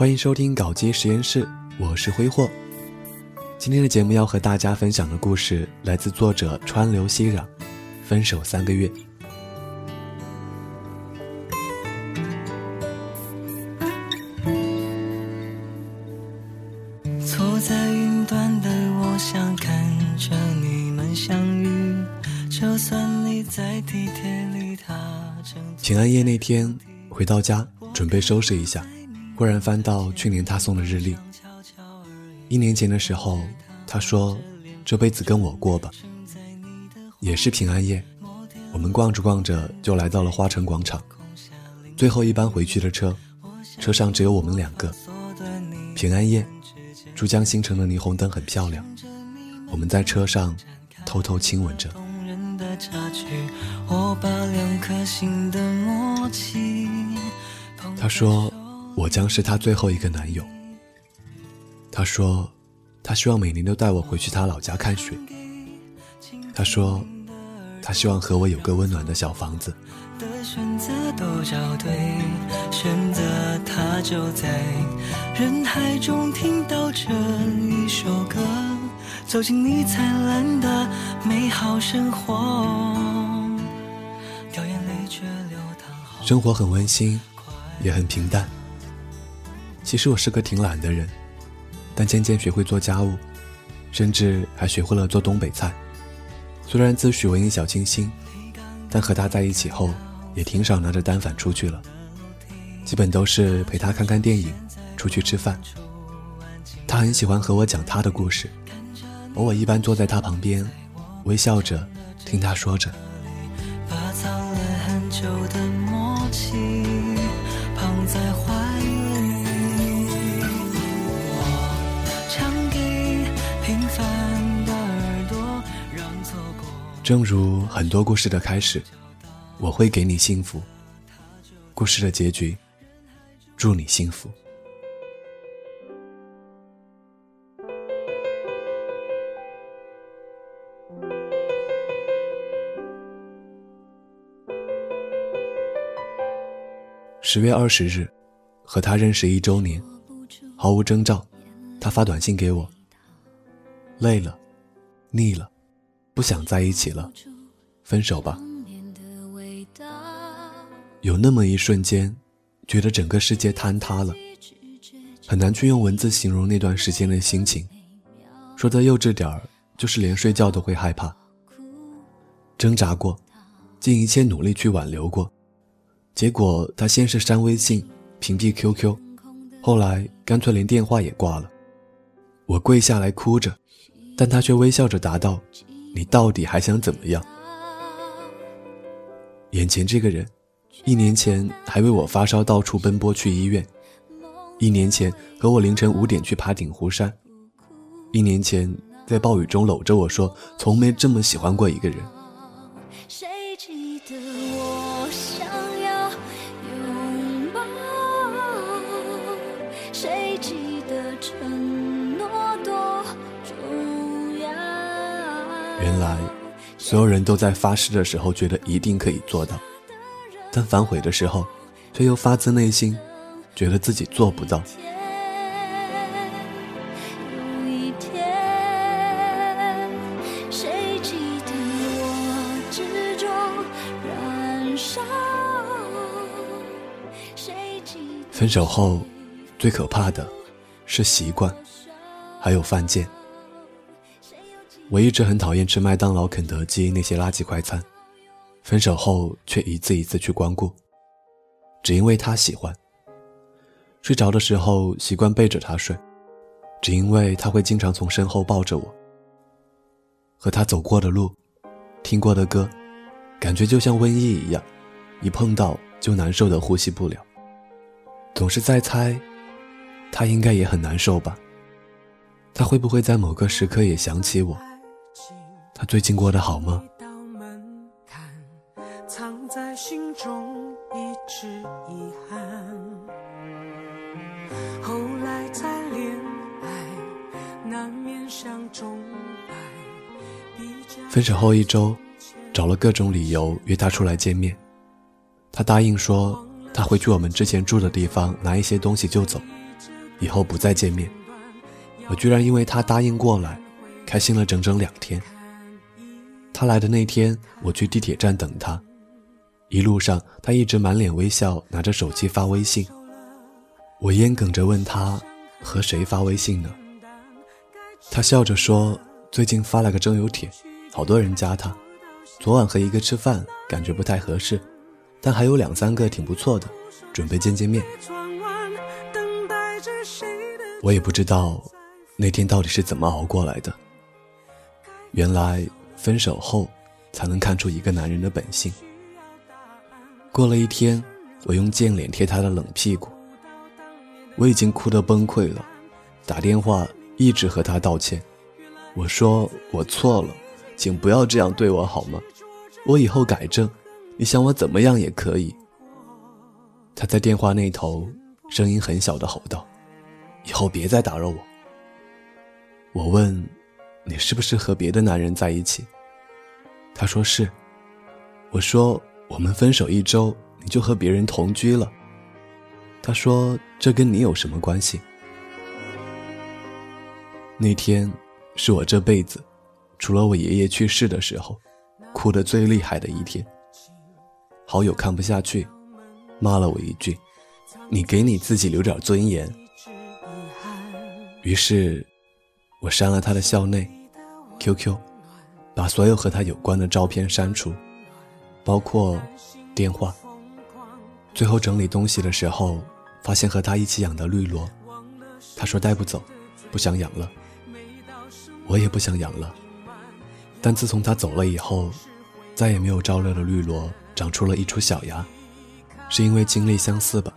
欢迎收听搞基实验室，我是挥霍。今天的节目要和大家分享的故事来自作者川流熙攘，分手三个月。坐在云端的我想看着你们相遇，就算你在地铁里，他正平安夜那天回到家，准备收拾一下。忽然翻到去年他送的日历，一年前的时候，他说：“这辈子跟我过吧。”也是平安夜，我们逛着逛着就来到了花城广场，最后一班回去的车，车上只有我们两个。平安夜，珠江新城的霓虹灯很漂亮，我们在车上偷偷亲吻着。他说。我将是他最后一个男友。他说，他希望每年都带我回去他老家看雪。他说，他希望和我有个温暖的小房子。选择都找对，选择他就在人海中听到这一首歌，走进你灿烂的美好生活，掉眼泪却流淌。生活很温馨，也很平淡。其实我是个挺懒的人，但渐渐学会做家务，甚至还学会了做东北菜。虽然自诩文艺小清新，但和他在一起后，也挺少拿着单反出去了，基本都是陪他看看电影，出去吃饭。他很喜欢和我讲他的故事，而我一般坐在他旁边，微笑着听他说着。正如很多故事的开始，我会给你幸福。故事的结局，祝你幸福。十月二十日，和他认识一周年，毫无征兆，他发短信给我：累了，腻了。不想在一起了，分手吧。有那么一瞬间，觉得整个世界坍塌了，很难去用文字形容那段时间的心情。说的幼稚点儿，就是连睡觉都会害怕。挣扎过，尽一切努力去挽留过，结果他先是删微信、屏蔽 QQ，后来干脆连电话也挂了。我跪下来哭着，但他却微笑着答道。你到底还想怎么样？眼前这个人，一年前还为我发烧到处奔波去医院，一年前和我凌晨五点去爬鼎湖山，一年前在暴雨中搂着我说从没这么喜欢过一个人。所有人都在发誓的时候觉得一定可以做到，但反悔的时候，却又发自内心觉得自己做不到。分手后，最可怕的是习惯，还有犯贱。我一直很讨厌吃麦当劳、肯德基那些垃圾快餐，分手后却一次一次去光顾，只因为他喜欢。睡着的时候习惯背着他睡，只因为他会经常从身后抱着我。和他走过的路，听过的歌，感觉就像瘟疫一样，一碰到就难受的呼吸不了。总是在猜，他应该也很难受吧？他会不会在某个时刻也想起我？他最近过得好吗？分手后一周，找了各种理由约他出来见面。他答应说，他会去我们之前住的地方拿一些东西就走。以后不再见面。我居然因为他答应过来，开心了整整两天。他来的那天，我去地铁站等他，一路上他一直满脸微笑，拿着手机发微信。我烟梗着问他和谁发微信呢？他笑着说最近发了个征友帖，好多人加他。昨晚和一个吃饭，感觉不太合适，但还有两三个挺不错的，准备见见面。我也不知道那天到底是怎么熬过来的。原来分手后才能看出一个男人的本性。过了一天，我用贱脸贴他的冷屁股。我已经哭得崩溃了，打电话一直和他道歉。我说我错了，请不要这样对我好吗？我以后改正，你想我怎么样也可以。他在电话那头声音很小的吼道：“以后别再打扰我。”我问：“你是不是和别的男人在一起？”他说是。我说：“我们分手一周，你就和别人同居了。”他说：“这跟你有什么关系？”那天是我这辈子，除了我爷爷去世的时候。哭得最厉害的一天，好友看不下去，骂了我一句：“你给你自己留点尊严。”于是，我删了他的校内、QQ，把所有和他有关的照片删除，包括电话。最后整理东西的时候，发现和他一起养的绿萝，他说带不走，不想养了。我也不想养了。但自从他走了以后，再也没有照料的绿萝长出了一出小芽，是因为经历相似吧？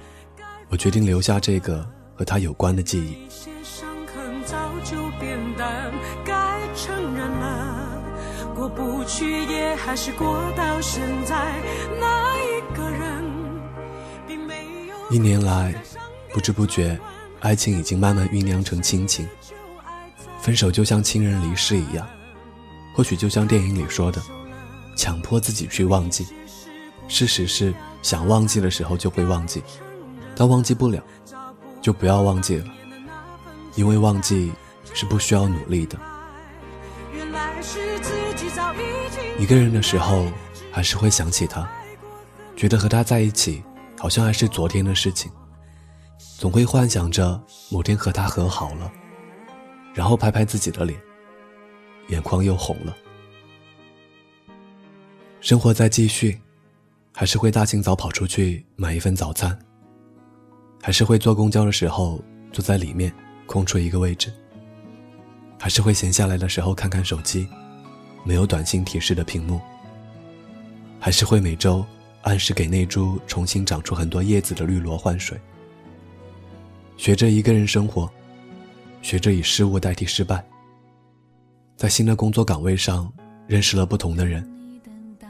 我决定留下这个和他有关的记忆。承认了过不去也还是过到现在一年来，不知不觉，爱情已经慢慢酝酿成亲情。分手就像亲人离世一样。或许就像电影里说的，强迫自己去忘记。事实是，想忘记的时候就会忘记，但忘记不了，就不要忘记了，因为忘记是不需要努力的。一个人的时候，还是会想起他，觉得和他在一起好像还是昨天的事情，总会幻想着某天和他和好了，然后拍拍自己的脸。眼眶又红了。生活在继续，还是会大清早跑出去买一份早餐，还是会坐公交的时候坐在里面空出一个位置，还是会闲下来的时候看看手机，没有短信提示的屏幕，还是会每周按时给那株重新长出很多叶子的绿萝换水，学着一个人生活，学着以失误代替失败。在新的工作岗位上，认识了不同的人，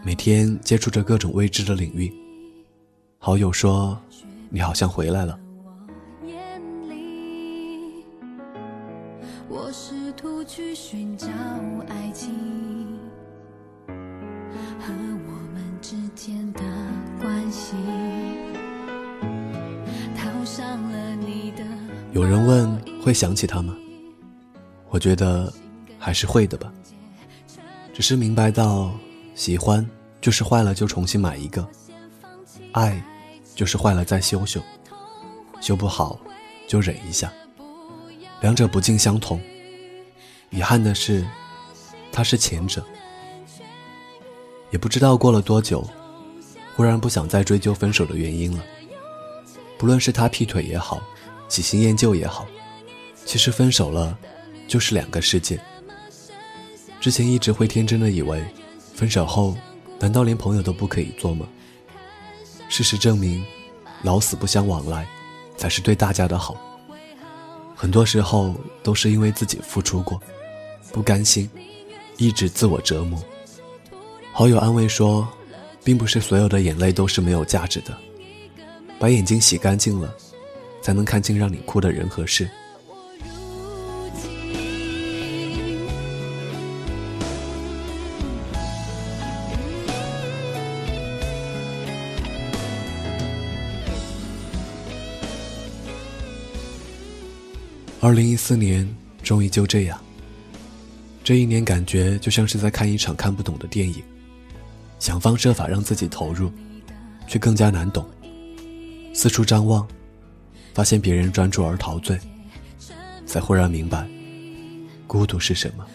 每天接触着各种未知的领域。好友说：“你好像回来了。”寻找爱情。和我们之间的关系有人问：“会想起他吗？”我觉得。还是会的吧，只是明白到，喜欢就是坏了就重新买一个，爱就是坏了再修修，修不好就忍一下，两者不尽相同。遗憾的是，他是前者。也不知道过了多久，忽然不想再追究分手的原因了。不论是他劈腿也好，喜新厌旧也好，其实分手了，就是两个世界。之前一直会天真的以为，分手后难道连朋友都不可以做吗？事实证明，老死不相往来，才是对大家的好。很多时候都是因为自己付出过，不甘心，一直自我折磨。好友安慰说，并不是所有的眼泪都是没有价值的，把眼睛洗干净了，才能看清让你哭的人和事。二零一四年终于就这样，这一年感觉就像是在看一场看不懂的电影，想方设法让自己投入，却更加难懂。四处张望，发现别人专注而陶醉，才忽然明白，孤独是什么。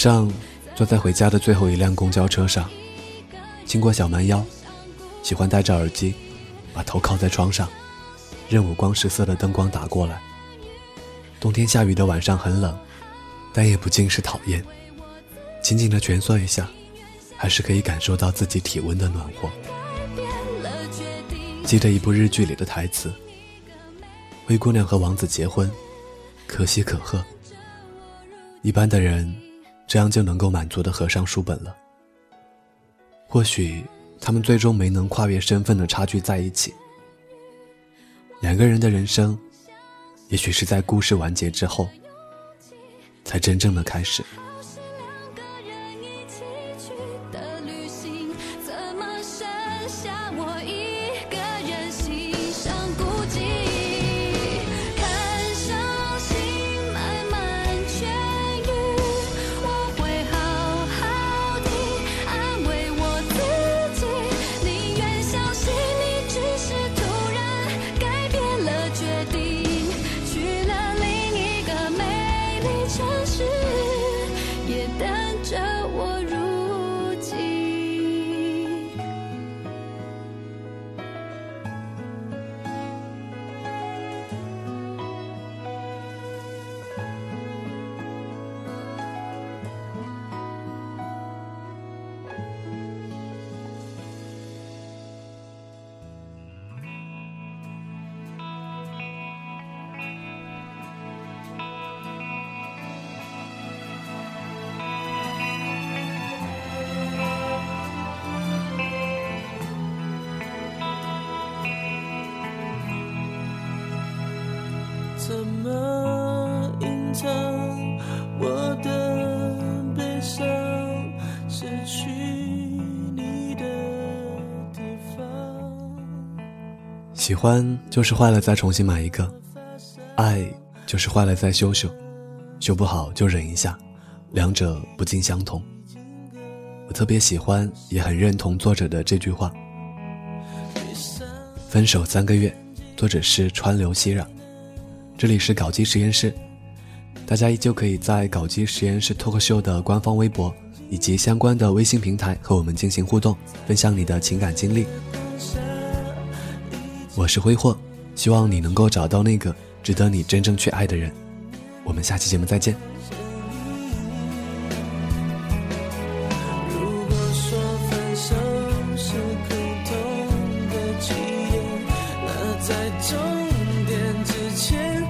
上，坐在回家的最后一辆公交车上，经过小蛮腰，喜欢戴着耳机，把头靠在窗上，任五光十色的灯光打过来。冬天下雨的晚上很冷，但也不尽是讨厌。紧紧的蜷缩一下，还是可以感受到自己体温的暖和。记得一部日剧里的台词：“灰姑娘和王子结婚，可喜可贺。”一般的人。这样就能够满足的合上书本了。或许他们最终没能跨越身份的差距在一起。两个人的人生，也许是在故事完结之后，才真正的开始。藏我的悲伤？失去你的地方。喜欢就是坏了再重新买一个，爱就是坏了再修修，修不好就忍一下，两者不尽相同。我特别喜欢，也很认同作者的这句话：分手三个月，作者是川流熙攘。这里是搞基实验室，大家依旧可以在搞基实验室 talk show 的官方微博以及相关的微信平台和我们进行互动，分享你的情感经历。我是挥霍，希望你能够找到那个值得你真正去爱的人。我们下期节目再见。在终点之前。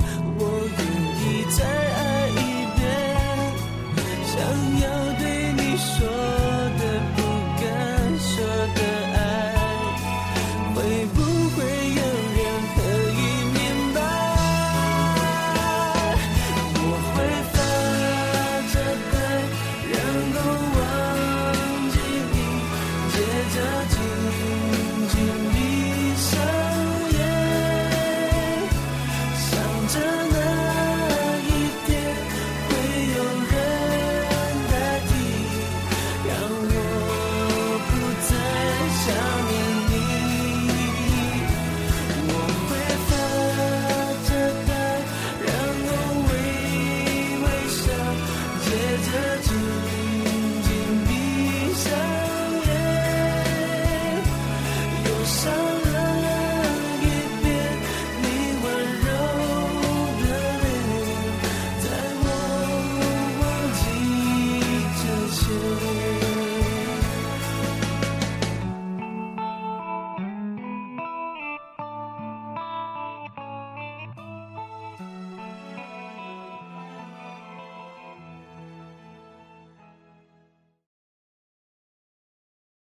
so